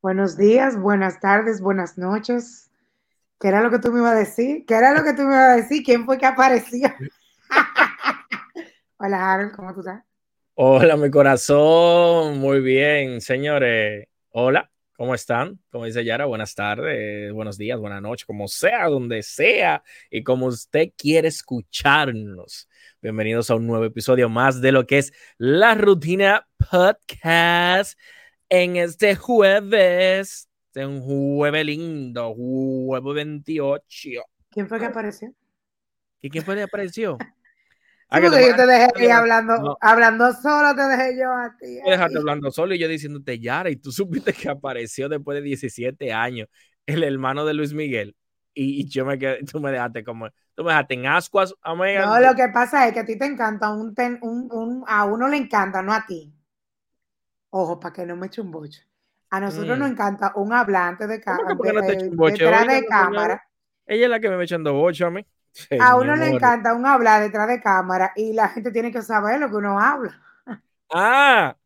Buenos días, buenas tardes, buenas noches. ¿Qué era lo que tú me ibas a decir? ¿Qué era lo que tú me ibas a decir? ¿Quién fue que apareció? Hola, Harold, ¿cómo tú estás? Hola, mi corazón. Muy bien, señores. Hola, ¿cómo están? Como dice Yara, buenas tardes, buenos días, buenas noches, como sea, donde sea y como usted quiere escucharnos. Bienvenidos a un nuevo episodio más de lo que es la rutina podcast en este jueves. Este es un jueves lindo, jueves 28. ¿Quién fue que apareció? ¿Y quién fue que apareció? Ah, yo te dejé ahí hablando, hablando solo, te dejé yo a ti. Dejaste hablando solo y yo diciéndote Yara, y tú supiste que apareció después de 17 años el hermano de Luis Miguel. Y, yo me quedé, tú me dejaste como, tú me dejaste en ascuas, amiga. No, lo que pasa es que a ti te encanta un, un, un a uno le encanta, no a ti. Ojo, para que no me eche un bocho. A nosotros nos mm. encanta un hablante de, cámara detrás de cámara. Ella es la que me va echando bocho a mí. a uno le encanta un hablar detrás de cámara y la gente tiene que saber lo que uno habla. Ah,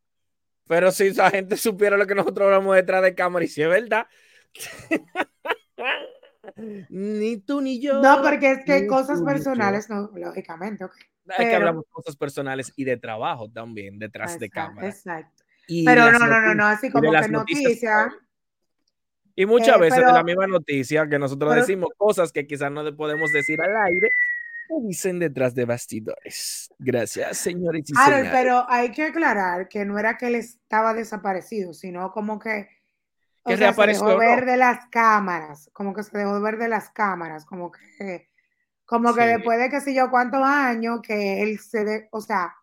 pero si esa gente supiera lo que nosotros hablamos detrás de cámara y si es verdad. ni tú ni yo. No, porque es que cosas personales, no, lógicamente. Es que hablamos cosas personales y de trabajo también detrás de cámara. Exacto. Pero no, no, no, no, así como que noticias. y muchas eh, veces de la misma noticia que nosotros decimos cosas que quizás no podemos decir al aire, dicen detrás de bastidores. Gracias, señores y señores. pero hay que aclarar que no era que él estaba desaparecido, sino como que, que se dejó ver de las cámaras, como que se dejó ver de las cámaras, como que, como que después de que sé yo cuántos años que él se, de, o sea,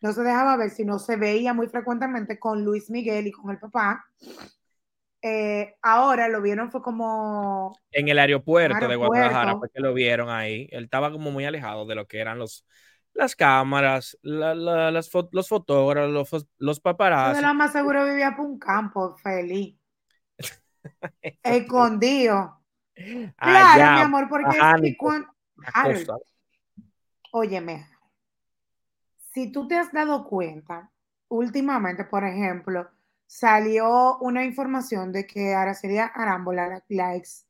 no se dejaba ver, sino se veía muy frecuentemente con Luis Miguel y con el papá. Eh, ahora lo vieron fue como... En el aeropuerto, de Guadalajara, porque lo vieron ahí. Él estaba como muy alejado de lo que eran los, las cámaras, las los fotógrafos, los, los paparazzi. lo más seguro vivía por un campo feliz. Escondido. claro, mi amor, porque es que cuando... Óyeme, si tú te has dado cuenta, últimamente, por ejemplo, salió una información de que Araceli Arámbola, la, ex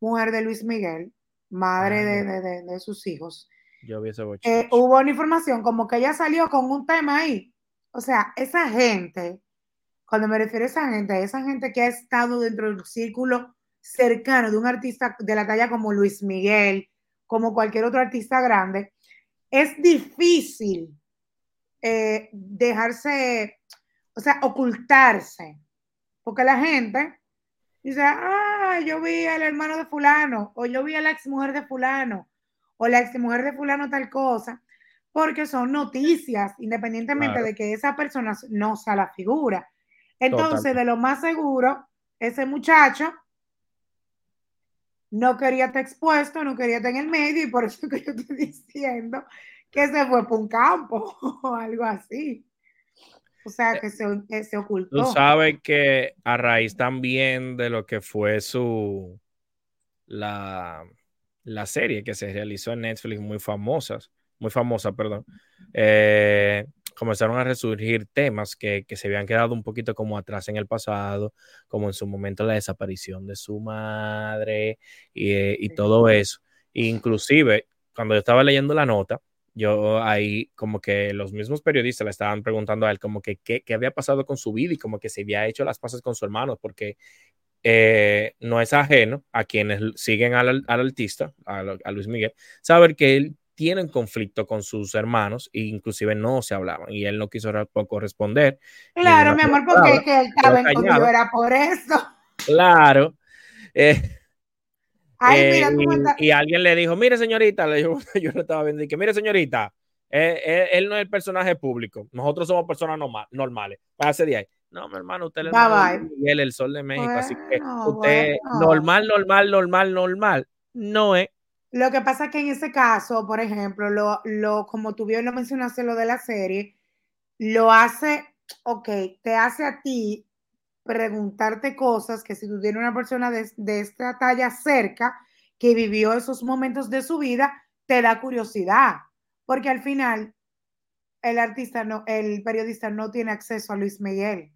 mujer de Luis Miguel, madre ah, de, sus hijos, Yo vi eh, hubo una información como que ella salió con un tema ahí. O sea, esa gente, cuando me refiero a esa gente, esa gente que ha estado dentro del círculo cercano de un artista de la talla como Luis Miguel, como cualquier otro artista grande, es difícil eh, dejarse, o sea, ocultarse. Porque la gente dice, ah, yo vi al hermano de fulano, o yo vi a la ex mujer de fulano, o la ex mujer de fulano tal cosa, porque son noticias, independientemente de que esa persona no sea la figura. Entonces, de lo más seguro, ese muchacho no quería estar expuesto, no quería estar en el medio, y por eso que yo estoy diciendo que se fue por un campo o algo así. O sea, que se, se ocultó. Tú sabes que a raíz también de lo que fue su la, la serie que se realizó en Netflix, muy famosas, muy famosa, perdón, eh, comenzaron a resurgir temas que, que, se habían quedado un poquito como atrás en el pasado, como en su momento la desaparición de su madre y, eh, y todo eso. Inclusive, cuando yo estaba leyendo la nota, yo ahí como que los mismos periodistas le estaban preguntando a él como que qué, había pasado con su vida y como que se había hecho las paces con su hermano, porque eh, no es ajeno a quienes siguen al, artista, a, Luis Miguel, saber que él tiene un conflicto con sus hermanos e inclusive no se hablaban y él no quiso poco responder. Claro, mi amor, porque que él estaba en era por eso. Claro. Eh, eh, y, alguien le dijo, mire señorita, le dijo, yo no estaba viendo, y que mire señorita, eh, eh, él, no es el personaje público, nosotros somos personas normales. Pase de ahí. No, mi hermano, usted es el, el sol de México, así que usted normal, normal, normal, normal, no es. Lo que pasa es que en ese caso, por ejemplo, lo, lo, como tú bien lo mencionaste, lo de la serie, lo hace, ok, te hace a ti preguntarte cosas que si tú tienes una persona de, esta talla cerca que vivió esos momentos de su vida, te da curiosidad, porque al final el artista no, el periodista no tiene acceso a Luis Miguel.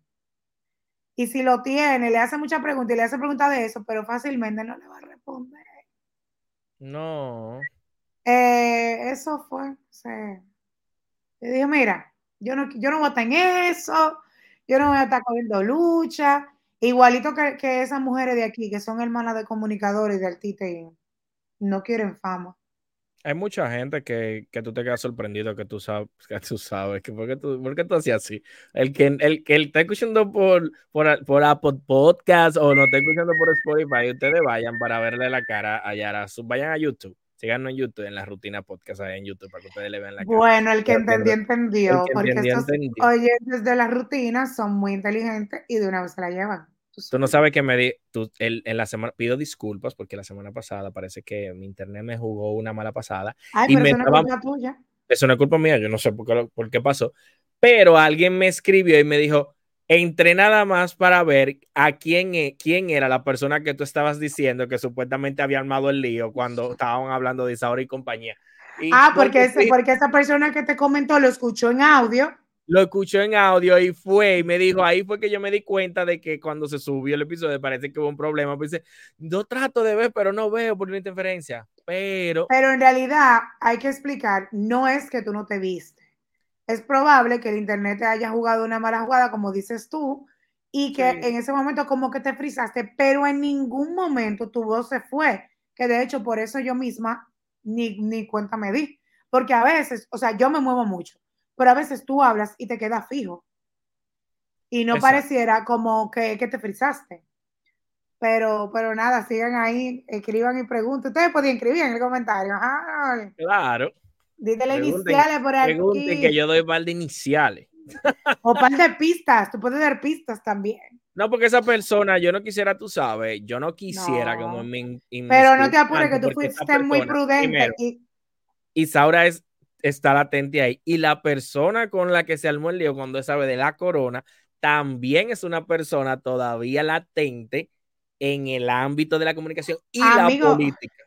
Y si lo tiene, le hace muchas preguntas y le hace preguntas de eso, pero fácilmente no le va a responder. No. Eh, eso fue. Sí. Le dije, mira, yo no, yo no voy a estar en eso, yo no voy a estar cogiendo lucha. Igualito que, que esas mujeres de aquí, que son hermanas de comunicadores de artistas no quieren fama. Hay mucha gente que, que, tú te quedas sorprendido que tú sabes, que tú sabes, que por qué tú, por qué tú hacías así. El que, el que está escuchando por, por, por Apple Podcast o no está escuchando por Spotify, ustedes vayan para verle la cara a Yara. Vayan a YouTube, síganos en YouTube, en la rutina podcast ahí en YouTube, para que ustedes le vean la cara. Bueno, el que entendió, entendió. porque estos oyentes de la rutina son muy inteligentes y de una vez se la llevan. Tú no sabes que me di, tú, el, en la semana, pido disculpas porque la semana pasada parece que mi internet me jugó una mala pasada. Ay, y pero me eso no es culpa tuya. Eso no es culpa mía, yo no sé por qué, por qué pasó. Pero alguien me escribió y me dijo, entré nada más para ver a quién, e, quién era la persona que tú estabas diciendo que supuestamente había armado el lío cuando estaban hablando de Isaura y compañía. Y ah, porque, ese, porque esa persona que te comentó lo escuchó en audio lo escuchó en audio y fue y me dijo, ahí fue que yo me di cuenta de que cuando se subió el episodio parece que hubo un problema. Pues dice, yo trato de ver, pero no veo por una interferencia. Pero... Pero en realidad hay que explicar, no es que tú no te viste. Es probable que el internet te haya jugado una mala jugada, como dices tú, y que sí. en ese momento como que te frisaste, pero en ningún momento tu voz se fue. Que de hecho por eso yo misma ni, ni cuenta me di. Porque a veces, o sea, yo me muevo mucho pero a veces tú hablas y te queda fijo. Y no Exacto. pareciera como que, que, te frisaste. Pero, pero nada, sigan ahí, escriban y pregunten. Ustedes podían escribir en el comentario. Ajá. Claro. Dígale iniciales por aquí. Que yo doy par de iniciales. O par de pistas. Tú puedes dar pistas también. No, porque esa persona, yo no quisiera, tú sabes, yo no quisiera no. como me, Pero no te apures, que tú fuiste persona, muy prudente. Primero, y... Isaura es está latente ahí. Y la persona con la que se armó el lío cuando sabe de la corona también es una persona todavía latente en el ámbito de la comunicación y amigo, la política.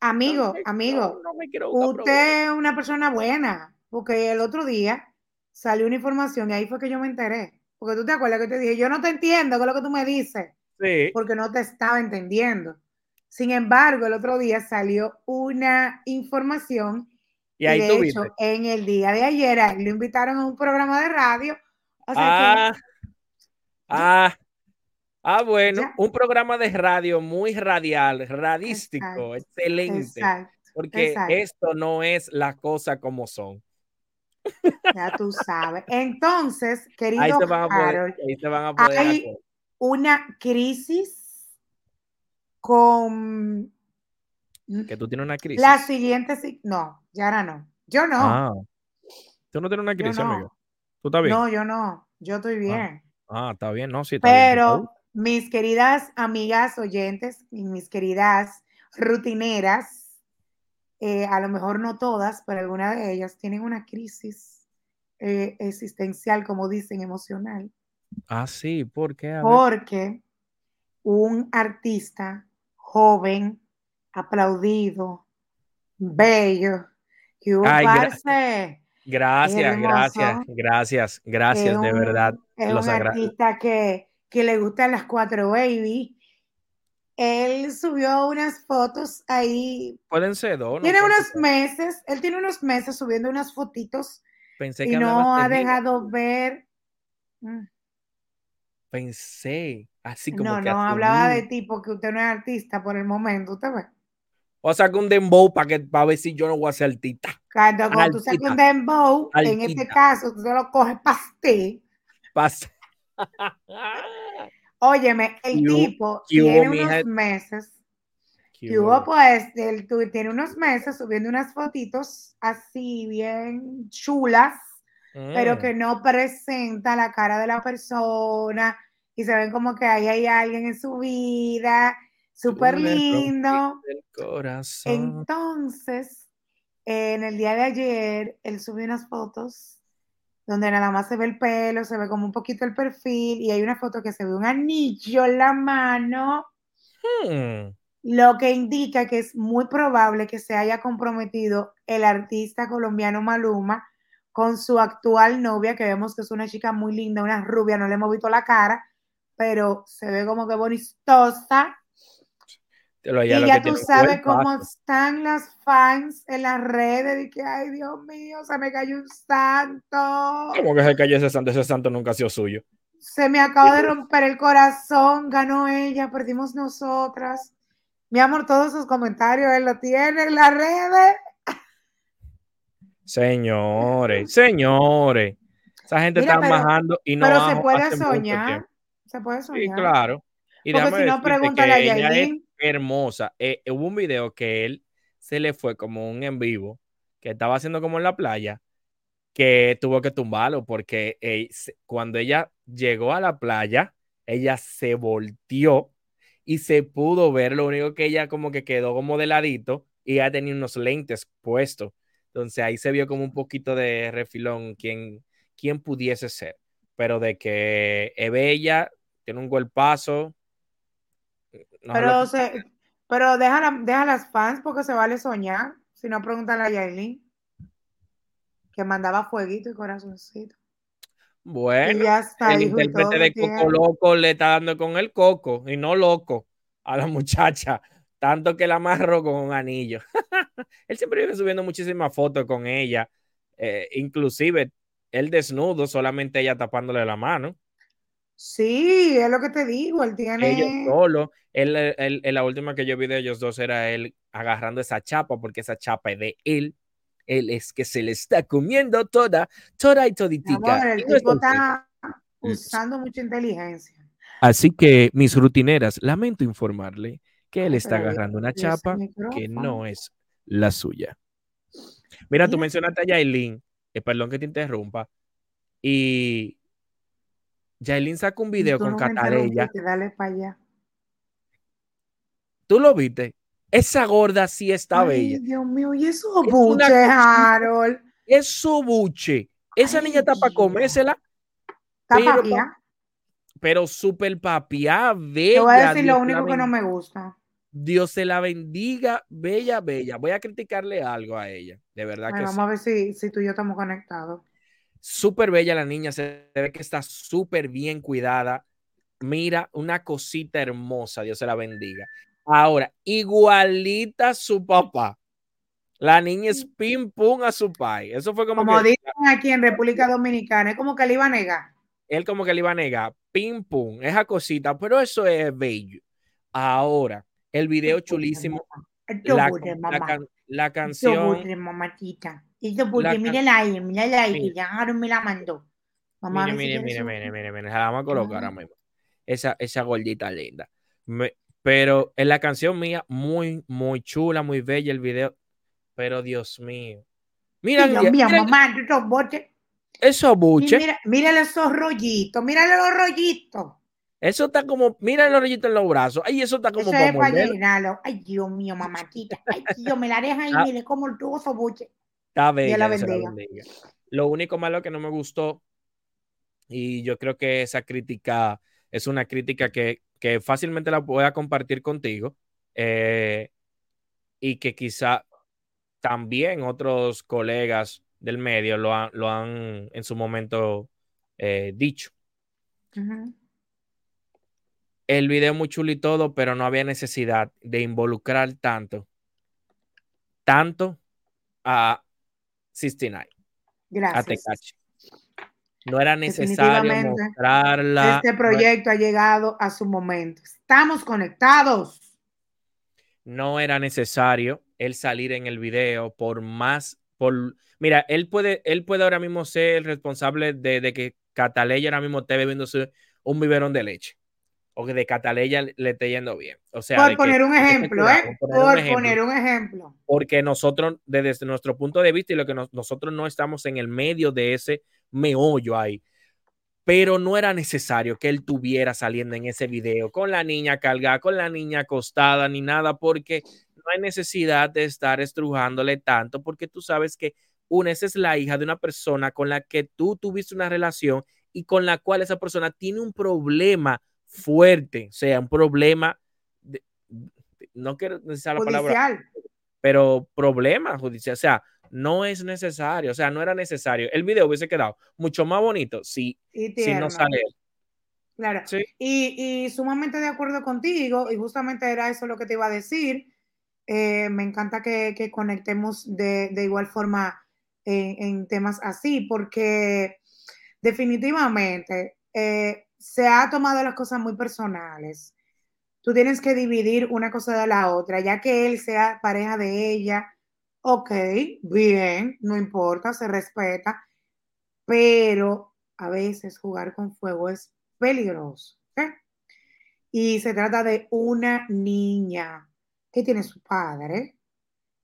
Amigo, no, amigo, no, no usted es una persona buena, porque el otro día salió una información y ahí fue que yo me enteré. Porque tú te acuerdas que te dije, yo no te entiendo con lo que tú me dices, sí. porque no te estaba entendiendo. Sin embargo, el otro día salió una información y ahí de hecho, en el día de ayer lo invitaron a un programa de radio. O sea ah, que, ah, ah, bueno, ya. un programa de radio muy radial, radístico, exacto, excelente. Exacto, porque exacto. esto no es la cosa como son. Ya tú sabes. Entonces, querido ahí se van a poder, Harold, ahí se van a poder hay una crisis con que tú tienes una crisis. La siguiente, no, Yara no. Yo no. Ah. Tú no tienes una crisis, no. amigo. ¿Tú estás bien? No, yo no. Yo estoy bien. Ah, ah está bien, no, sí. Está Pero bien, mis queridas amigas oyentes y mis queridas rutineras, eh, a lo mejor no todas, pero algunas de ellas tienen una crisis eh, existencial, como dicen, emocional. Ah, sí, ¿por qué? Porque un artista joven, aplaudido, bello, que hubo Ay, parce, Gracias, hermoso, gracias, gracias, gracias, de un- verdad. Es Los un artista que, que le gustan las cuatro baby. Él subió unas fotos ahí. Pueden ser dos. no Tiene unos meses, él tiene unos meses subiendo unas fotitos Pensé y que no hablabas ha dejado ver. Mm, Pensé, así como No, que no hablaba de ti porque usted no es artista por el momento, usted ve. O saca un dembow para que para ver si yo no voy a ser artista. Cuando, cuando tú sacas un dembow, en este caso, tú se lo coges pastel. Pasa. Óyeme, el ¿Qué hubo- tipo tiene unos meses, ¿Qué que hubo pues, él tu- tiene unos meses subiendo unas fotitos así bien chulas, pero Mm. que no presenta la cara de la persona y se ven como que ahí hay alguien en su vida, súper lindo. el. Entonces, en el día de ayer, él subió unas fotos donde nada más se ve el pelo, se ve como un poquito el perfil y hay una foto que se ve un anillo en la mano, Hmm. lo que indica que es muy probable que se haya comprometido el artista colombiano Maluma con su actual novia, que vemos que es una chica muy linda, una rubia, no le hemos visto la cara, pero se ve como que bonistosa. Lo- Y lo ya tú sabes cómo están las fans en las redes de que, ay, Dios mío, se me cayó un santo. ¿Cómo que se cayó ese santo? Ese santo nunca ha sido suyo. Se me acaba de romper el corazón, ganó ella, perdimos nosotras. Mi amor, todos sus comentarios él lo tiene en las redes. Señores, señores. Esa gente Mira, está pero- majando y no Pero se puede soñar. Se puede Sí, soñar. claro. Y Porque si no, pregúntale a Yailin. Hermosa. Eh, hubo un video que él se le fue como un en vivo que estaba haciendo como en la playa que tuvo que tumbarlo porque eh, cuando ella llegó a la playa, ella se volteó y se pudo ver. Lo único que ella como que quedó como de ladito y ella tenía unos lentes puestos. Entonces ahí se vio como un poquito de refilón quién, quién pudiese ser. Pero de que es bella, tiene un golpazo. Pero, se, pero deja, la- deja las fans porque se vale soñar. Si no, pregúntale a Yailin. Que mandaba fueguito y corazoncito. Y Bueno, ya está, el hijo, y todo intérprete de Coco tiene. Loco le está dando con el coco y no loco a la muchacha, tanto que la amarró con un anillo. él siempre vive subiendo muchísimas fotos con ella, eh, inclusive él desnudo, solamente ella tapándole la mano. Sí, es lo que te digo. Él tiene. Ellos solo, él, él- él- la última que yo vi de ellos dos era él agarrando esa chapa, porque esa chapa es de él. Él es que se le está comiendo toda, toda y toditica. amor, el no es tipo está usando mucha inteligencia. Así que, mis rutineras, lamento informarle que él está pero agarrando una chapa que no es la suya. Mira, tú Mira. mencionaste a Yailin, eh, perdón que te interrumpa, y Yailin sacó un video con no interrumpiste, Dale para allá. ¿Tú lo viste? Esa gorda sí está Ay, bella. Dios mío, y esos Es una cosita. Harold. Es su buche. Esa Ay, niña está para comérsela, Está Pero, papiá. pero súper papiá, Te voy a bella. decir Dios lo único que no me gusta. Dios se la bendiga, bella, bella. Voy a criticarle algo a ella, de verdad Ay, que vamos sí. a ver si, si tú y yo estamos conectados. Súper bella la niña, se ve que está súper bien cuidada. Mira, una cosita hermosa, Dios se la bendiga. Ahora, igualita a su papá. La niña es pim pum a su pai. Eso fue como, Como que dicen aquí en República Dominicana, es como que le iba a negar. él como que le iba a negar, pim pum, esa cosita, pero eso es bello. Ahora, el video chulísimo, la, la can- canción, mamachita. Esto buche, la mírala ahí, mírala ahí, que Mira. ya Harold me la mandó. Mamá, mire, mire, mire, mire, mire, la vamos a colocar Ah. ahora mismo. Esa, esa gordita linda. Me- pero en la canción mía, muy, muy chula, muy bella el video. Pero Dios mío. Mira, Dios mira, mío, mira mamá, estos buches. esos buches. Mira, mírale esos rollitos, mírale los rollitos. Eso está como, mira el rollitos en los brazos. Ay, eso está como Eso para es para llenarlo. Ay, Dios mío, mamachita. Ay, Dios, me la deja ahí, Ah. mire cómo el tubo esos buches. Está bella, la bendiga. Lo único malo que no me gustó, y yo creo que esa crítica es una crítica que, que fácilmente la voy a compartir contigo, eh, y que quizá también otros colegas del medio lo, han- lo han en su momento eh, dicho. El video muy chulo y todo, pero no había necesidad de involucrar tanto, tanto a 69. a Gracias. Tecachi. No era necesario mostrarla. Este no- proyecto ha llegado a su momento. Estamos conectados. No, era necesario él salir en el video por más. Por, mira, él puede, él puede ahora mismo ser el responsable de, de que Cataleya ahora mismo esté bebiéndose un biberón de leche. O que de Cataleya le, esté yendo bien. O sea, por poner un que esté ejemplo, ¿eh? por Por poner un ejemplo. poner un ejemplo. porque nosotros, desde nuestro punto de vista y lo que nos- nosotros no estamos en el medio de ese meollo ahí, pero no era necesario que él tuviera saliendo en ese video con la niña cargada, con la niña acostada, ni nada, porque no hay necesidad de estar estrujándole tanto, porque tú sabes que una, esa es la hija de una persona con la que tú tuviste una relación y con la cual esa persona tiene un problema fuerte, o sea, un problema, de- de- no quiero decir la palabra, Judicial. pero problema judicial, o sea, no es necesario, o sea, no era necesario. El video hubiese quedado mucho más bonito si, Y si no sale. Claro. Y, sumamente de acuerdo contigo, y justamente era eso lo que te iba a decir. Eh, me encanta que, conectemos de, igual forma en, temas así, porque definitivamente eh, se ha tomado las cosas muy personales. Tú tienes que dividir una cosa de la otra, ya que él sea pareja de ella. Ok, bien, no importa, se respeta, pero a veces jugar con fuego es peligroso. Y se trata de una niña que tiene su padre,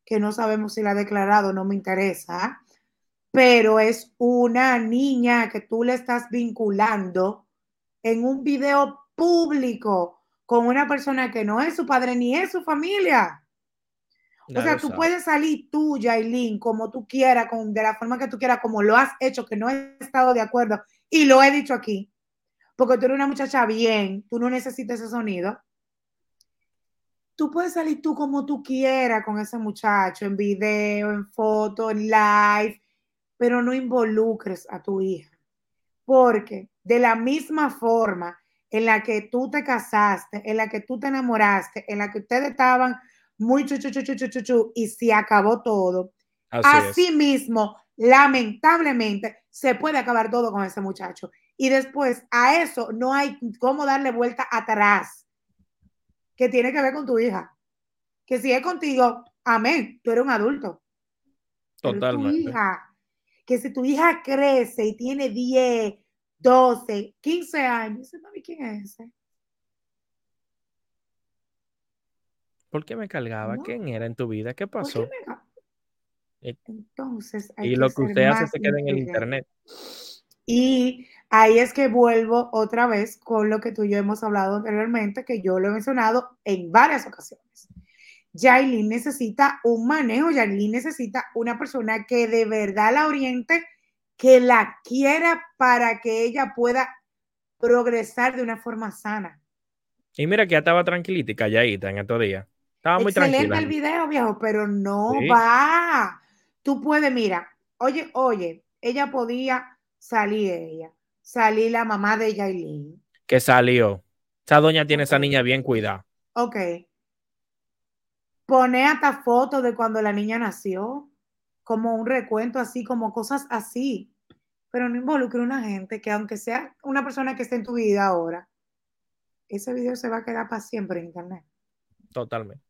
que no sabemos si la ha declarado, no me interesa, pero es una niña que tú le estás vinculando en un video público con una persona que no es su padre ni es su familia. o sea, tú puedes salir tú, Yailin, como tú quieras, con, de la forma que tú quieras, como lo has hecho, que no he estado de acuerdo, y lo he dicho aquí porque tú eres una muchacha bien, tú no necesitas ese sonido. Tú puedes salir tú como tú quieras con ese muchacho, en video, en foto, en live, pero no involucres a tu hija. Porque de la misma forma en la que tú te casaste, en la que tú te enamoraste, en la que ustedes estaban muy chuchu, chuchu, chuchu, chuchu, y se acabó todo. Así mismo, lamentablemente, se puede acabar todo con ese muchacho. Y después a eso no hay cómo darle vuelta atrás, que tiene que ver con tu hija. Que si es contigo, amén, tú eres un adulto. Totalmente. tu hija, que si tu hija crece y tiene 10, 12, 15 años, no quién es ese. ¿Por qué me cargaba? ¿Quién era en tu vida? ¿Qué pasó? Eh, Entonces, y lo que usted hace se queda en el internet. Y ahí es que vuelvo otra vez con lo que tú y yo hemos hablado anteriormente, que yo lo he mencionado en varias ocasiones. Yailin necesita un manejo, Yailin necesita una persona que de verdad la oriente, que la quiera para que ella pueda progresar de una forma sana. Y mira que ya estaba tranquilita y calladita en estos días. Estaba muy Excelente el video, viejo, pero no va. Tú puedes, mira, oye, oye, ella podía salí ella, salí la mamá de Yailin. Que salió. Esa doña tiene esa niña bien cuidada. Ok. Pone hasta fotos de cuando la niña nació, como un recuento así, como cosas así. Pero no involucre a una gente que aunque sea una persona que esté en tu vida ahora, ese video se va a quedar para siempre en internet. Totalmente.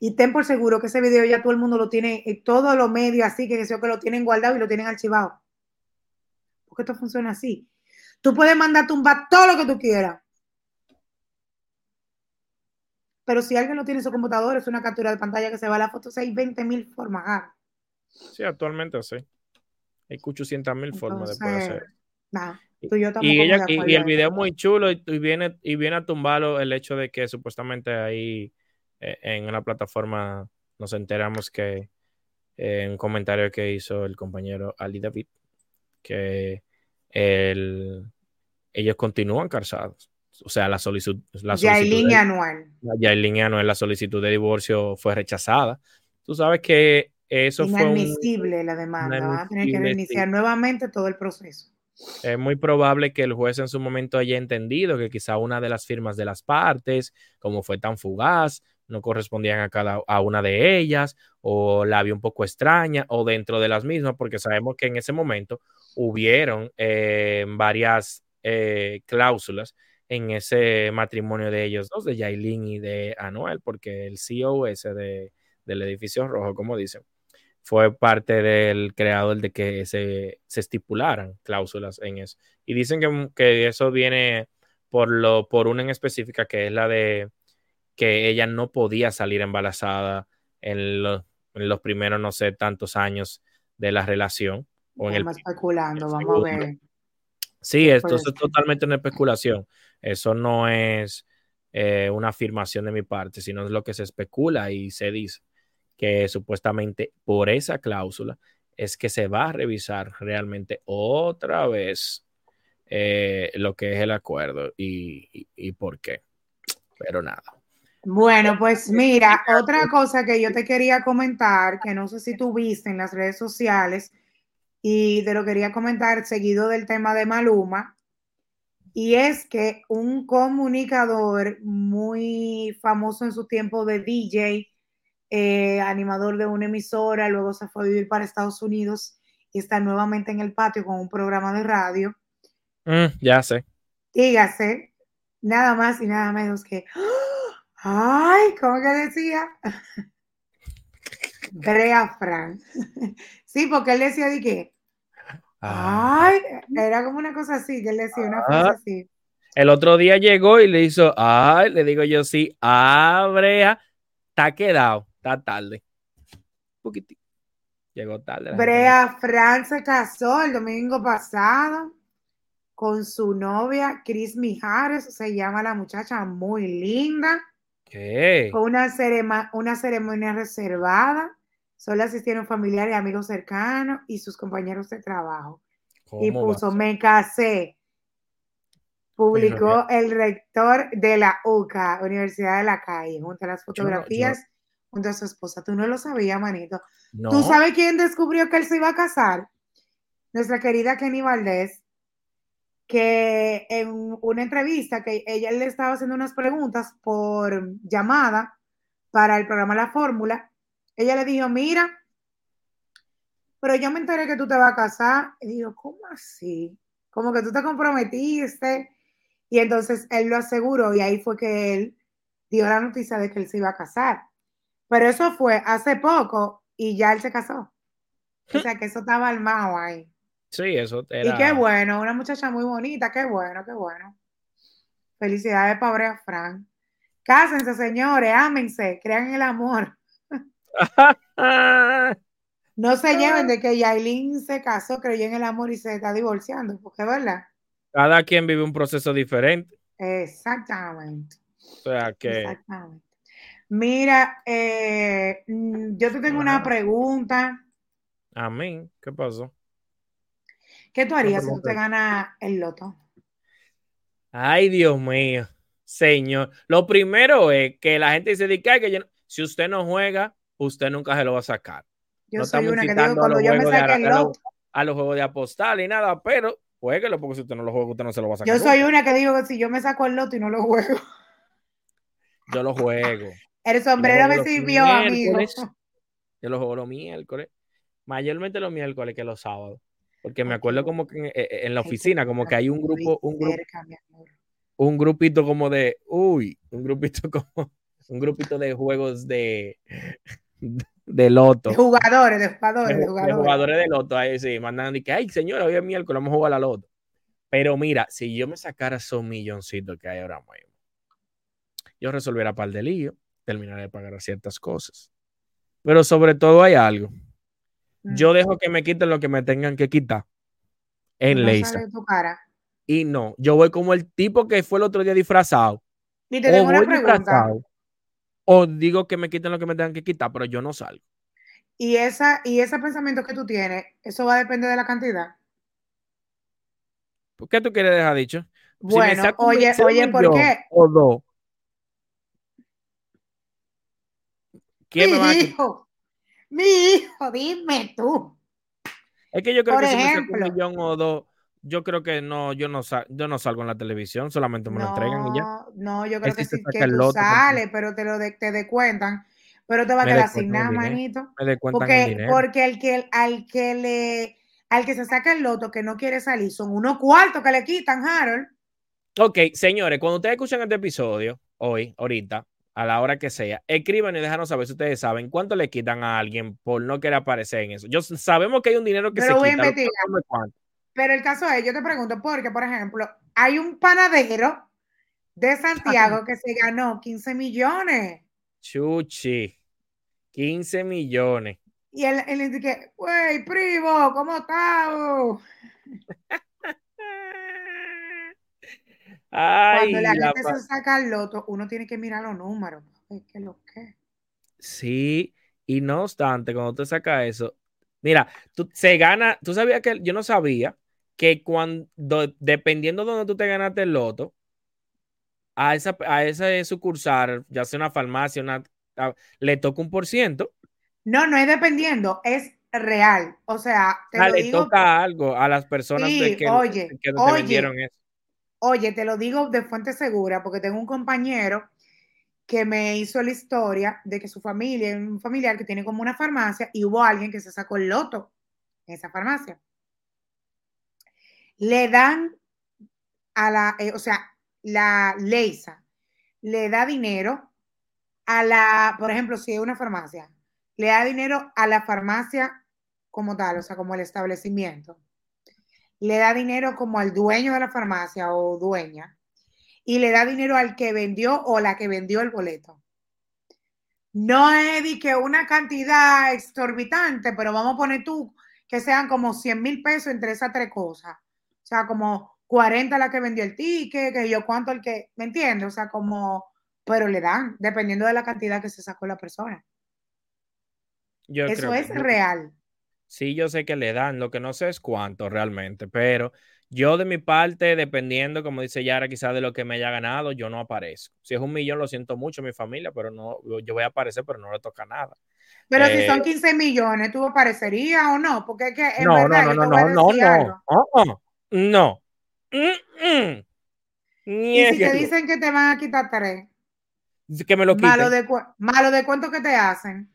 Y ten por seguro que ese video ya todo el mundo lo tiene, en todos los medios así que que lo tienen guardado y lo tienen archivado porque esto funciona así. Tú puedes mandar tumbar todo lo que tú quieras. Pero si alguien no tiene su computador, es una captura de pantalla que se va a la foto, hay 20 mil formas. Sí, actualmente sí. Hay 800 mil formas de poder hacer. y, ella, y, el video es muy chulo y, viene, y viene a tumbarlo el hecho de que supuestamente ahí eh, en una plataforma nos enteramos que en eh, un comentario que hizo el compañero Ali David que ellos continúan casados. O sea, la solicitud. La ya hay línea anual. Ya hay línea anual, la solicitud de divorcio fue rechazada. Tú sabes que eso fue. Inadmisible la demanda. Va a tener que reiniciar nuevamente todo el proceso. Es muy probable que el juez en su momento haya entendido que quizá una de las firmas de las partes, como fue tan fugaz, no correspondían a cada a una de ellas, o la vio un poco extraña, o dentro de las mismas, porque sabemos que en ese momento hubieron eh, varias eh, cláusulas en ese matrimonio de ellos dos, de Yailin y de Anuel, porque el CEO ese de, del edificio rojo, como dicen, fue parte del creador de que se, se estipularan cláusulas en eso. Y dicen que, que, eso viene por, lo, por una en específica, que es la de que ella no podía salir embarazada en, en los primeros, no sé, tantos años de la relación o en el, especulando, vamos a ver. Sí, esto es totalmente una especulación. Eso no es eh, una afirmación de mi parte, sino es lo que se especula y se dice que supuestamente por esa cláusula es que se va a revisar realmente otra vez eh, lo que es el acuerdo y, y por qué. Pero nada. Bueno, pues mira, otra cosa que yo te quería comentar, que no sé si tú viste en las redes sociales, y te lo quería comentar seguido del tema de Maluma, Y es que un comunicador muy famoso en su tiempo de DJ, eh, animador de una emisora, luego se fue a vivir para Estados Unidos y está nuevamente en el patio con un programa de radio. Mm, ya sé. Dígase, nada más y nada menos que, ay, ¿cómo que decía? Brea Frank. sí, porque él decía de qué. Ah. Ay, era como una cosa así, que él decía una cosa ah. así. El otro día llegó y le hizo, ay, le digo yo sí, ah, Brea, está quedado, está tarde. Un poquitito. Llegó tarde. Brea Frank se casó el domingo pasado con su novia, Chris Mijares, se llama la muchacha muy linda. ¿Qué? Con una, una ceremonia reservada. Solo asistieron familiares, amigos cercanos y sus compañeros de trabajo. Y puso, me casé. Publicó el rector de la UCA, Universidad de la Calle, junto a las fotografías, a su esposa. Tú no lo sabías, manito. ¿Tú sabes quién descubrió que él se iba a casar? Nuestra querida Kenny Valdés, que en una entrevista que ella le estaba haciendo unas preguntas por llamada para el programa La Fórmula, ella le dijo, mira, pero yo me enteré que tú te vas a casar. Y digo, ¿cómo así? Como que tú te comprometiste. Y entonces él lo aseguró y ahí fue que él dio la noticia de que él se iba a casar. Pero eso fue hace poco y ya él se casó. O sea que eso estaba armado ahí. Sí, eso era. Y qué bueno, una muchacha muy bonita, qué bueno, qué bueno. Felicidades para Fran. Cásense, señores, ámense, crean en el amor. no se lleven de que Yailin se casó, creyó en el amor y se está divorciando, porque es verdad. Cada quien vive un proceso diferente. Exactamente. O sea que. Exactamente. Mira, eh, mm, yo te tengo una pregunta. A mí, ¿qué pasó? ¿Qué tú harías si tú te ganas el loto? Ay, Dios mío, señor. Lo primero es que la gente dice que si usted no juega, usted nunca se lo va a sacar. Yo no soy una que digo, cuando yo me saque el loto. A los juegos de apostar y nada, pero jueguelo porque si usted no lo juega, usted no se lo va a sacar. Yo soy una que digo que si yo me saco el loto y no lo juego. Yo lo juego. El sombrero me sirvió, amigo. Yo lo juego los miércoles. Mayormente los miércoles que los sábados. Porque me acuerdo como que en, eh, eh, la oficina, como que hay un grupo, un grupo, un grupito como de, uy, un grupito como, un grupito de juegos de, de loto. De jugadores, de jugadores, de, jugadores. De jugadores de loto, ahí sí, mandan y que, ay, señora, hoy es miércoles, vamos a jugar a la loto. Pero mira, si yo me sacara esos milloncitos que hay ahora mismo, yo resolviera par de lío, terminaré de pagar ciertas cosas. Pero sobre todo hay algo. Yo dejo que me quiten lo que me tengan que quitar en ley. Y no, yo voy como el tipo que fue el otro día disfrazado. Y te tengo una pregunta. O digo que me quiten lo que me tengan que quitar, pero yo no salgo. Y, esa, y ese pensamiento que tú tienes, ¿eso va a depender de la cantidad? ¿Por qué tú quieres dejar dicho? Bueno, oye, oye, ¿por qué? O dos. ¿Quién me va a mi hijo, dime tú. Es que yo creo que si me un millón o dos, yo creo que no, yo no, yo no salgo en la televisión, solamente me lo entregan y ya. No, yo creo que sí que tú sales, pero te lo de, te descuentan. Pero te va a quedar sin nada, manito. Me porque, el dinero. porque el que, al que le, al que se saca el loto que no quiere salir, son unos cuartos que le quitan, Harold. Ok, señores, cuando ustedes escuchan este episodio, hoy, ahorita, a la hora que sea. Escriban y déjanos saber si ustedes saben cuánto le quitan a alguien por no querer aparecer en eso. Yo sabemos que hay un dinero que Pero se voy quita. A Pero el caso es, yo te pregunto, porque, por ejemplo, hay un panadero de Santiago que se ganó 15 millones. Chuchi, 15 millones. Y él, él dice, güey, primo, ¿cómo estás? Cuando la, gente se saca el loto, uno tiene que mirar los números. ¿Qué lo que? Sí, y no obstante, cuando te saca eso, mira, tú se gana, tú sabías que yo no sabía que cuando, dependiendo de donde tú te ganaste el loto, a esa, a ese sucursal, ya sea una farmacia, una, le toca un por ciento. No, no es dependiendo, es real. O sea, te ah, le toca algo a las personas que, oye, que oye, eso oye, te lo digo de fuente segura, porque tengo un compañero que me hizo la historia de que su familia, un familiar que tiene como una farmacia, y hubo alguien que se sacó el loto en esa farmacia. Le dan a la, eh, o sea, la Leisa le da dinero a la, por ejemplo, si es una farmacia, le da dinero a la farmacia como tal, o sea, como el establecimiento. Le da dinero como al dueño de la farmacia o dueña y le da dinero al que vendió o la que vendió el boleto. No es de que una cantidad exorbitante, pero vamos a poner tú que sean como 100 mil pesos entre esas tres cosas. O sea, como 40 la que vendió el ticket, que yo cuánto el que, ¿me entiendes? O sea, como, pero le dan, dependiendo de la cantidad que se sacó la persona. Eso es real. Sí, yo sé que le dan, lo que no sé es cuánto realmente, pero yo de mi parte, dependiendo, como dice Yara, quizás de lo que me haya ganado, yo no aparezco. Si es un millón, lo siento mucho, mi familia, pero no, yo voy a aparecer, pero no le toca nada. Pero si eh, son 15 millones, ¿tú aparecerías o no? Porque es que... Es no, verdad, no, no, no, no, no, no, no, ¿Y si te dicen que te van a quitar tres? Que me lo quiten. Malo de, cuánto que te hacen.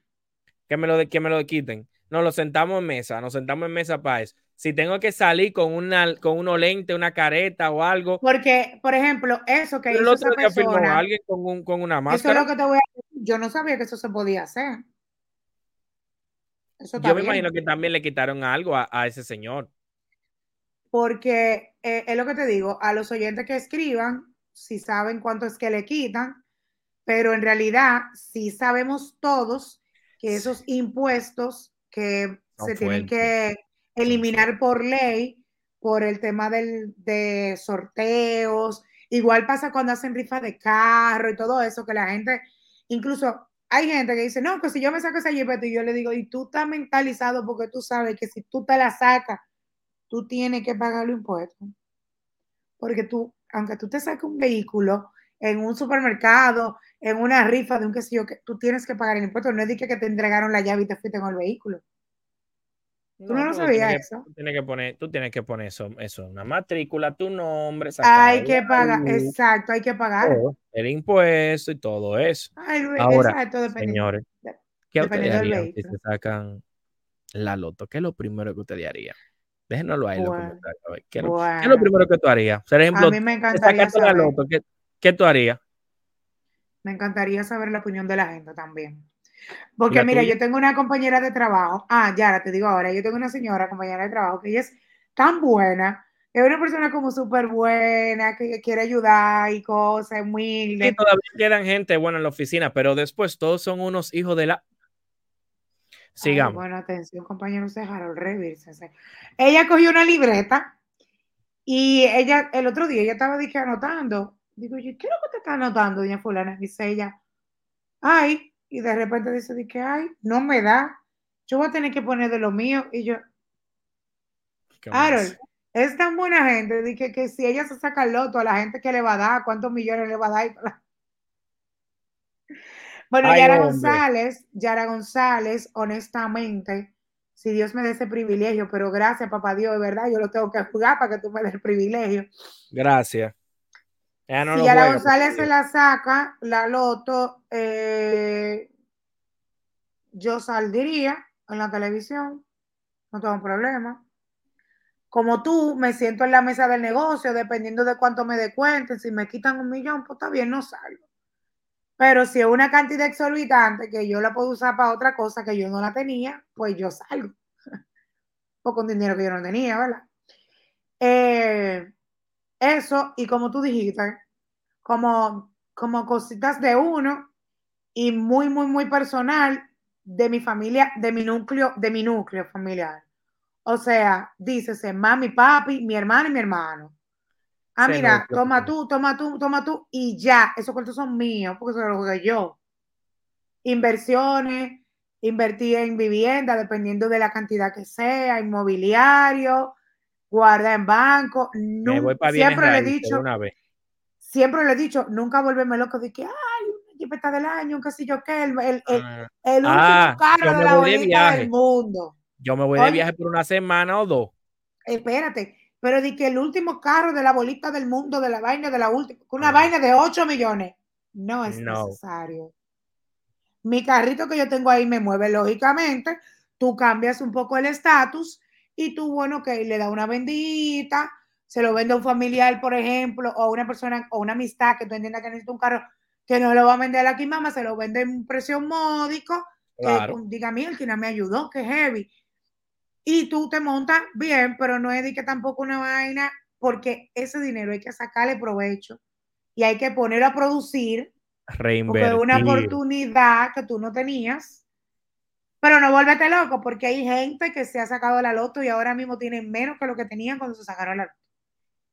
Que me lo, que me lo quiten. Nos lo sentamos en mesa, nos sentamos en mesa para eso si tengo que salir con una con unos lentes, una careta o algo. Porque, por ejemplo, eso que hizo esa persona, alguien con, un, con una máscara. Eso es lo que te voy a decir. Yo no sabía que eso se podía hacer. Eso Yo me imagino que también le quitaron algo a, ese señor. Porque eh, es lo que te digo, a los oyentes que escriban, si saben cuánto es que le quitan, pero en realidad si sabemos todos que esos impuestos que se tienen que eliminar por ley por el tema del, de sorteos. Igual pasa cuando hacen rifas de carro y todo eso, que la gente, incluso hay gente que dice, no, que si yo me saco esa jipeta y yo le digo, y tú estás mentalizado porque tú sabes que si tú te la sacas, tú tienes que pagar los impuestos. Porque tú, aunque tú te saques un vehículo en un supermercado, en una rifa de un que sé yo, que tú tienes que pagar el impuesto. No es de que te entregaron la llave y te fuiste con el vehículo. Tú no, lo sabías eso. Tú tienes que poner, tú tienes que poner eso, eso, una matrícula, tu nombre. Hay que pagar, exacto, hay que pagar. el impuesto y todo eso. Ahora, exacto, señores, ¿qué ustedes harían si se sacan la loto? ¿Qué es lo primero que usted haría? Déjenoslo ahí. ¿Qué, es lo primero que tú harías? Por ejemplo, a mí me encantaría saber. La loto, ¿qué, ¿qué tú harías? Me encantaría saber la opinión de la gente también. Porque mira, yo tengo una compañera de trabajo, ah, ya te digo ahora, yo tengo una señora compañera de trabajo que ella es tan buena, es una persona como súper buena, que quiere ayudar y cosas, humilde. Y todavía quedan gente buena en la oficina, pero después todos son unos hijos de la... Sigamos. bueno, atención, compañeros de Harold, revírense. Ella cogió una libreta y ella, el otro día, ella estaba dije, anotando. Digo, yo, ¿qué es lo que te está anotando, doña fulana? Dice ella, ay, y de repente dice de que, ay, no me da, yo voy a tener que poner de lo mío y yo, Harold, es tan buena gente, dije que si ella se saca el loto a la gente que le va a dar, cuántos millones le va a dar. Bueno, Yara González, Yara González, honestamente, si Dios me dé ese privilegio, pero gracias, papá Dios, de verdad, yo lo tengo que jugar para que tú me des el privilegio. Gracias si a la González se la saca, la loto, eh, yo saldría en la televisión, no tengo problema. Como tú, me siento en la mesa del negocio, dependiendo de cuánto me descuenten. Si me quitan un millón, pues está bien, no salgo. Pero si es una cantidad exorbitante que yo la puedo usar para otra cosa que yo no la tenía, pues yo salgo. o con dinero que yo no tenía, ¿verdad? Eh, eso, y como tú dijiste, como, como cositas de uno y muy, muy, muy personal de mi familia, de mi núcleo, de mi núcleo familiar. O sea, dícese mami, papi, mi hermano y mi hermano. Ah, mira, toma tú, toma tú, toma tú, y ya, esos cuartos son míos, porque eso es lo que yo. Inversiones, invertir en vivienda, dependiendo de la cantidad que sea, inmobiliario, guarda en banco. siempre le he dicho, siempre le he dicho, nunca volverme loco de que, ay, una jipeta del año, un casillo que el, el, el, ah. el último ah, carro de la bolita del mundo. Yo me voy de viaje por una semana o dos. Espérate, pero di que el último carro de la bolita del mundo, de la vaina de la última, una vaina de 8 millones, no es necesario. Mi carrito que yo tengo ahí me mueve lógicamente, tú cambias un poco el estatus y tú, bueno, que le da una bendita, se lo vende a un familiar, por ejemplo, o a una persona o una amistad que tú entiendas que necesita un carro, que no lo va a vender aquí, mamá, se lo vende en un precio módico, que diga, mira, el que me ayudó, que heavy. Y tú te montas bien, pero no es de que tampoco una vaina, porque ese dinero hay que sacarle provecho y hay que ponerlo a producir. Reinvertir. Porque una oportunidad que tú no tenías pero no vuélvete loco, porque hay gente que se ha sacado la loto y ahora mismo tienen menos que lo que tenían cuando se sacaron la loto.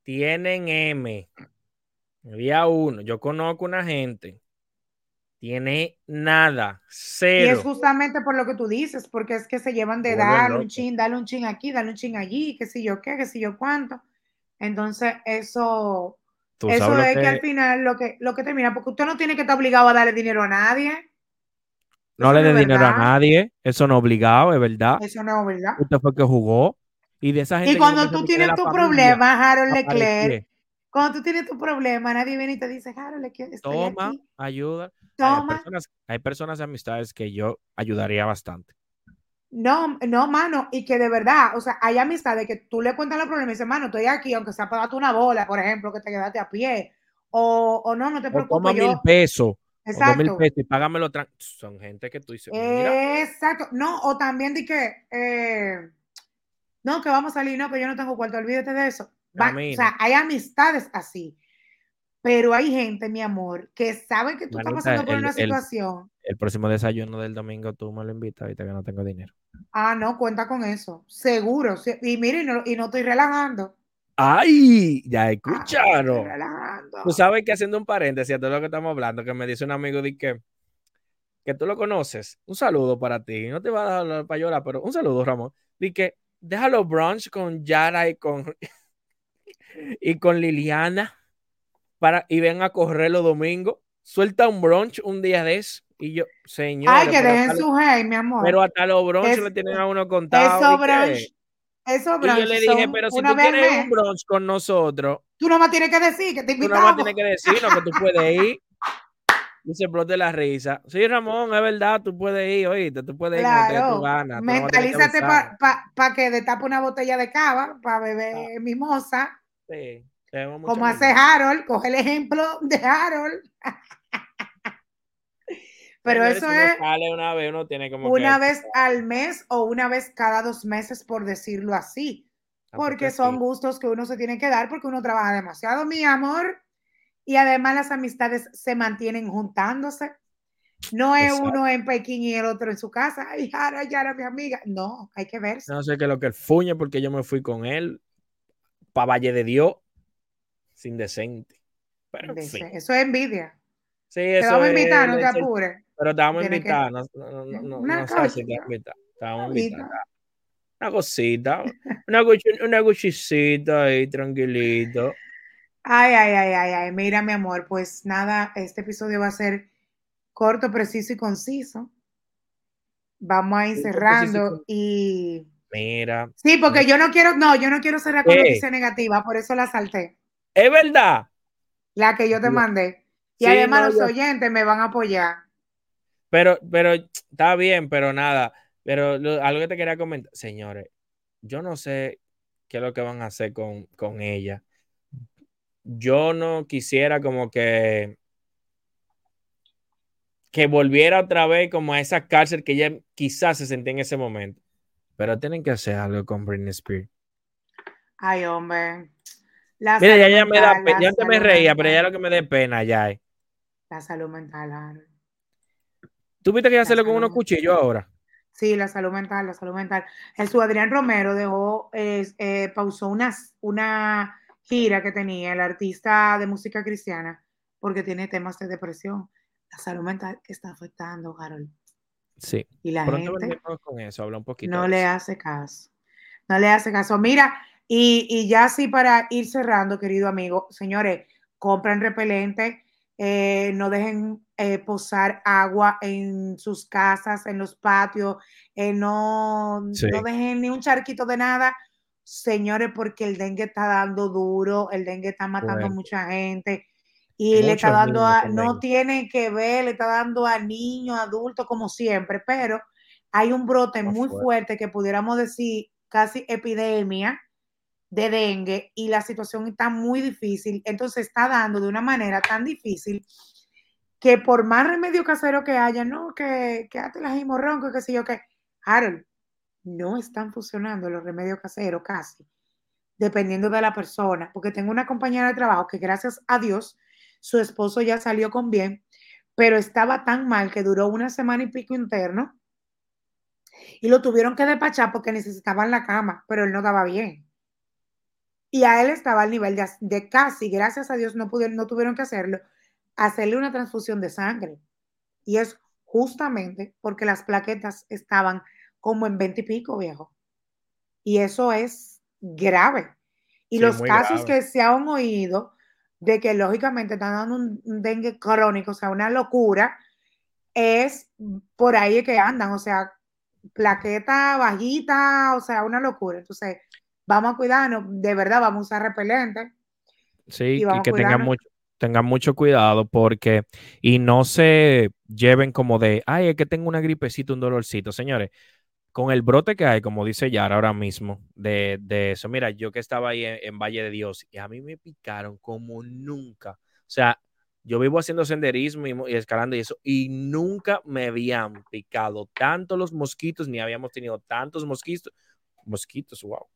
Tienen M. Había uno. Yo conozco una gente. Tiene nada, cero. Y es justamente por lo que tú dices, porque es que se llevan de darle un chin, darle un chin aquí, darle un chin allí, qué sé yo qué, qué sé yo cuánto. Entonces, eso, eso es que... al final lo que, lo que termina, porque usted no tiene que estar obligado a darle dinero a nadie. No le dé dinero a nadie, eso no es obligado, es verdad. Eso no es verdad. Usted fue que jugó. Y de esa gente. Y cuando tú tienes tu problema, Harold Leclerc, cuando tú tienes tu problema, nadie viene y te dice, Harold Leclerc, estoy Toma, ayuda. Toma. Hay personas, hay personas, amistades que yo ayudaría bastante. No, no, mano, y que de verdad, o sea, hay amistades que tú le cuentas los problemas y dices, mano, estoy aquí, aunque sea para darte una bola, por ejemplo, que te quedaste a pie, o, o no, no te preocupes. toma mil pesos Exacto. y págamelo. Son gente que tú dices. Exacto. No, o también di que. Eh, no, que vamos a salir. No, que yo no tengo cuarto. Olvídate de eso. o sea, hay amistades así. Pero hay gente, mi amor, que sabe que tú estás pasando por una situación. El, próximo desayuno del domingo tú me lo invitas, ahorita que no tengo dinero. Ah, no, cuenta con eso. Seguro. Y mire, y no, y no estoy relajando. ¡Ay! Ya escucharon. tú sabes que haciendo un paréntesis a todo lo que estamos hablando, que me dice un amigo de que, que tú lo conoces. Un saludo para ti. No te va a dar para llorar, pero un saludo, Ramón. Di que déjalo brunch con Yara y con, y con Liliana para, y ven a correr los domingos. Suelta un brunch un día de eso. Y yo, señor. Ay, que dejen su hey, mi amor. Pero hasta los brunch le tienen a uno contado. Eso brunch eso, y yo le dije, pero si tú quieres un brunch con nosotros. Tú no me tienes que decir que te invitamos. Tú no me tienes que decir, no, que tú puedes ir. Y se de la risa. Sí, Ramón, es verdad, tú puedes ir, oíste, tú puedes ir claro. tu gana. Mentalízate para pa, pa que destape una botella de cava para beber ah. mimosa. Sí. Como hace Harold, coge el ejemplo de Harold. Pero eso es una vez, uno tiene como una vez al mes o una vez cada dos meses, por decirlo así. Ah, porque son gustos que uno se tiene que dar porque uno trabaja demasiado, mi amor. Y además las amistades se mantienen juntándose. No es uno en Pekín y el otro en su casa. Ay, Yara, Yara, mi amiga. No, hay que verse. No sé qué es lo que él fuñe porque yo me fui con él para Valle de Dios sin decente. Pero, Eso es envidia. Sí, eso te vamos a invitar, no te apures. Pero vamos a invitar, no, no, no, no, sé si a invitar. Una cosita, una, una cuchicita ahí, tranquilito. Ay, ay, ay, ay, ay. Mira, mi amor, pues nada, este episodio va a ser corto, preciso y conciso. Vamos a ir cerrando y. Mira. Sí, porque yo no quiero, no, yo no quiero cerrar con noticia negativa, por eso la salté. Es verdad. La que yo te mandé. Y además los oyentes me van a apoyar. Pero, pero está bien, pero nada. Pero algo que te quería comentar, señores, yo no sé qué es lo que van a hacer con, con ella. Yo no quisiera como que que volviera otra vez como a esa cárcel que ella quizás se sentía en ese momento. Pero tienen que hacer algo con Britney Spears. Ay, hombre. Mira, ya, ya me da pena. Yo antes me reía, pero ya lo que me dé pena ya es. La salud mental, ¿Tú viste que le con unos cuchillos ahora? Sí, la salud mental, la salud mental. Jesús Adrián Romero dejó, eh, pausó una, una gira que tenía el artista de música cristiana porque tiene temas de depresión. La salud mental está afectando, Harold. Sí. Y la gente con eso, habla un poquito. No le hace caso. No le hace caso. Mira, y, y ya sí para ir cerrando, querido amigo, señores, compren repelente eh, no dejen eh, posar agua en sus casas, en los patios, eh, no, no dejen ni un charquito de nada, señores, porque el dengue está dando duro, el dengue está matando a mucha gente y le está dando a, no tiene que ver, le está dando a niños, adultos, como siempre, pero hay un brote muy fuerte que pudiéramos decir casi epidemia de dengue y la situación está muy difícil, entonces está dando de una manera tan difícil que por más remedio casero que haya, no, que quédate las hemorroncos, que sé yo, que, Harold, no están funcionando los remedios caseros casi, dependiendo de la persona, porque tengo una compañera de trabajo que gracias a Dios su esposo ya salió con bien, pero estaba tan mal que duró una semana y pico interno y lo tuvieron que despachar porque necesitaban la cama, pero él no daba bien. Y a él estaba al nivel de, casi, gracias a Dios no, pudieron, no tuvieron que hacerlo, hacerle una transfusión de sangre. Y es justamente porque las plaquetas estaban como en 20 y pico, viejo. Y eso es grave. Y los casos que se han oído de que lógicamente están dando un, dengue crónico, o sea, una locura, es por ahí que andan, o sea, plaqueta bajita, o sea, una locura. Entonces, vamos a cuidarnos, de verdad, vamos a usar repelente. Sí, y, que tengan mucho, tengan mucho cuidado porque, y no se lleven como de, ay, es que tengo una gripecita, un dolorcito, señores con el brote que hay, como dice Yara ahora mismo, de, eso, mira, yo que estaba ahí en, Valle de Dios y a mí me picaron como nunca. O sea, yo vivo haciendo senderismo y, escalando y eso, y nunca me habían picado tanto los mosquitos, ni habíamos tenido tantos mosquitos, mosquitos, wow,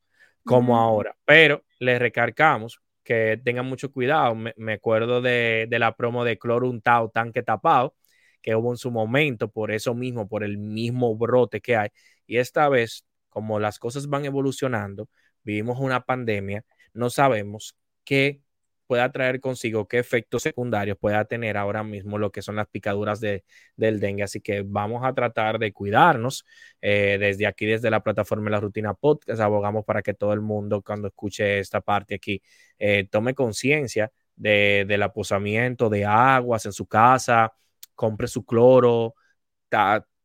como ahora. Pero les recargamos que tengan mucho cuidado. Me, acuerdo de, de, la promo de cloro untado, tanque tapado, que hubo en su momento, por eso mismo, por el mismo brote que hay y esta vez, como las cosas van evolucionando, vivimos una pandemia, no sabemos qué pueda traer consigo, qué efectos secundarios pueda tener ahora mismo lo que son las picaduras de, del dengue. Así que vamos a tratar de cuidarnos. Eh, desde aquí, desde la plataforma la rutina podcast, abogamos para que todo el mundo, cuando escuche esta parte aquí, eh, tome conciencia de, del aposamiento de aguas en su casa, compre su cloro,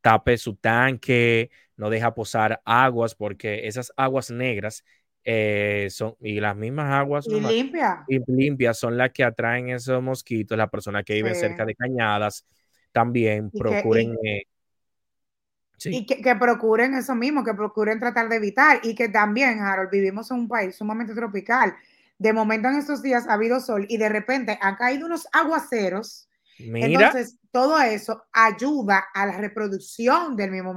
tape su tanque, no deja posar aguas porque esas aguas negras eh, son, y las mismas aguas limpias son las que atraen esos mosquitos, la persona que vive cerca de cañadas también procuren... y, eh, y que, procuren eso mismo, que procuren tratar de evitar y que también, Harold, vivimos en un país sumamente tropical. De momento en estos días ha habido sol y de repente han caído unos aguaceros. Entonces, todo eso ayuda a la reproducción del mismo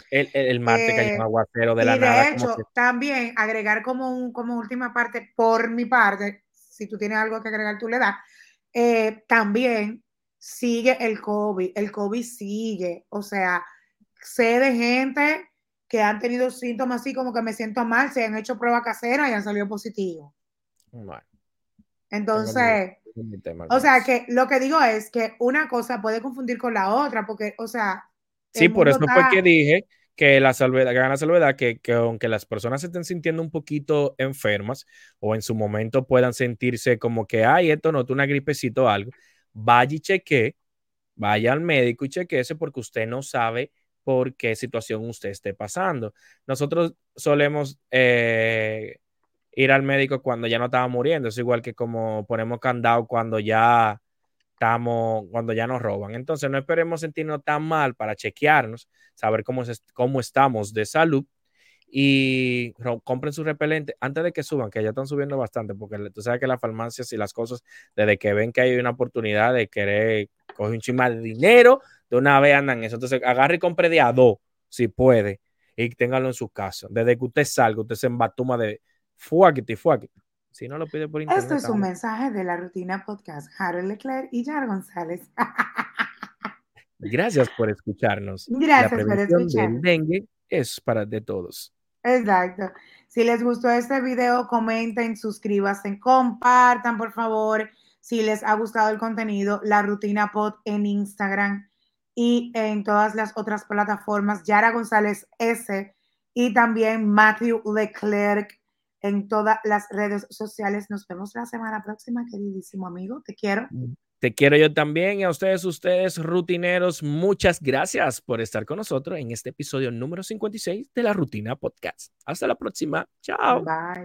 mosquito. El, el, martes cayó un eh, aguacero de la y de hecho, también agregar como, un, como última parte, por mi parte, si tú tienes algo que agregar, tú le das. Eh, también sigue el COVID, el COVID sigue, o sea, sé de gente que han tenido síntomas así como que me siento mal, se han hecho prueba casera y han salido positivos. Bueno, Entonces, o sea, que lo que digo es que una cosa puede confundir con la otra, porque, o sea, Sí, por eso fue que dije que la salvedad, la salvedad, que, que aunque las personas se estén sintiendo un poquito enfermas o en su momento puedan sentirse como que, ay, esto no, una gripecito o algo, vaya y cheque, vaya al médico y chequeese porque usted no sabe por qué situación usted esté pasando. Nosotros solemos eh, ir al médico cuando ya no estaba muriendo, es igual que como ponemos candado cuando ya estamos, cuando ya nos roban. Entonces, no esperemos sentirnos tan mal para chequearnos, saber cómo, es, cómo estamos de salud y compren su repelente antes de que suban, que ya están subiendo bastante, porque tú sabes que las farmacias y las cosas, desde que ven que hay una oportunidad de querer coger un chima de dinero, de una vez andan eso. Entonces, agarre y compre de a dos, si puede, y téngalo en su casa. Desde que usted salga, usted se embatuma de fuaquiti, fuaquiti. Si no lo pide por internet. Esto es un mensaje de la rutina podcast. Harold Leclerc y Jar González. Gracias por escucharnos. Gracias por escuchar. El dengue es para de todos. Exacto. Si les gustó este video, comenten, suscríbanse, compartan, por favor. Si les ha gustado el contenido, la rutina pod en Instagram y en todas las otras plataformas, Yara González S y también Matthew Leclerc en todas las redes sociales. Nos vemos la semana próxima, queridísimo amigo. Te quiero. Mm, te quiero yo también y a ustedes, ustedes rutineros, muchas gracias por estar con nosotros en este episodio número 56 de la Rutina Podcast. Hasta la próxima. Chao. Bye.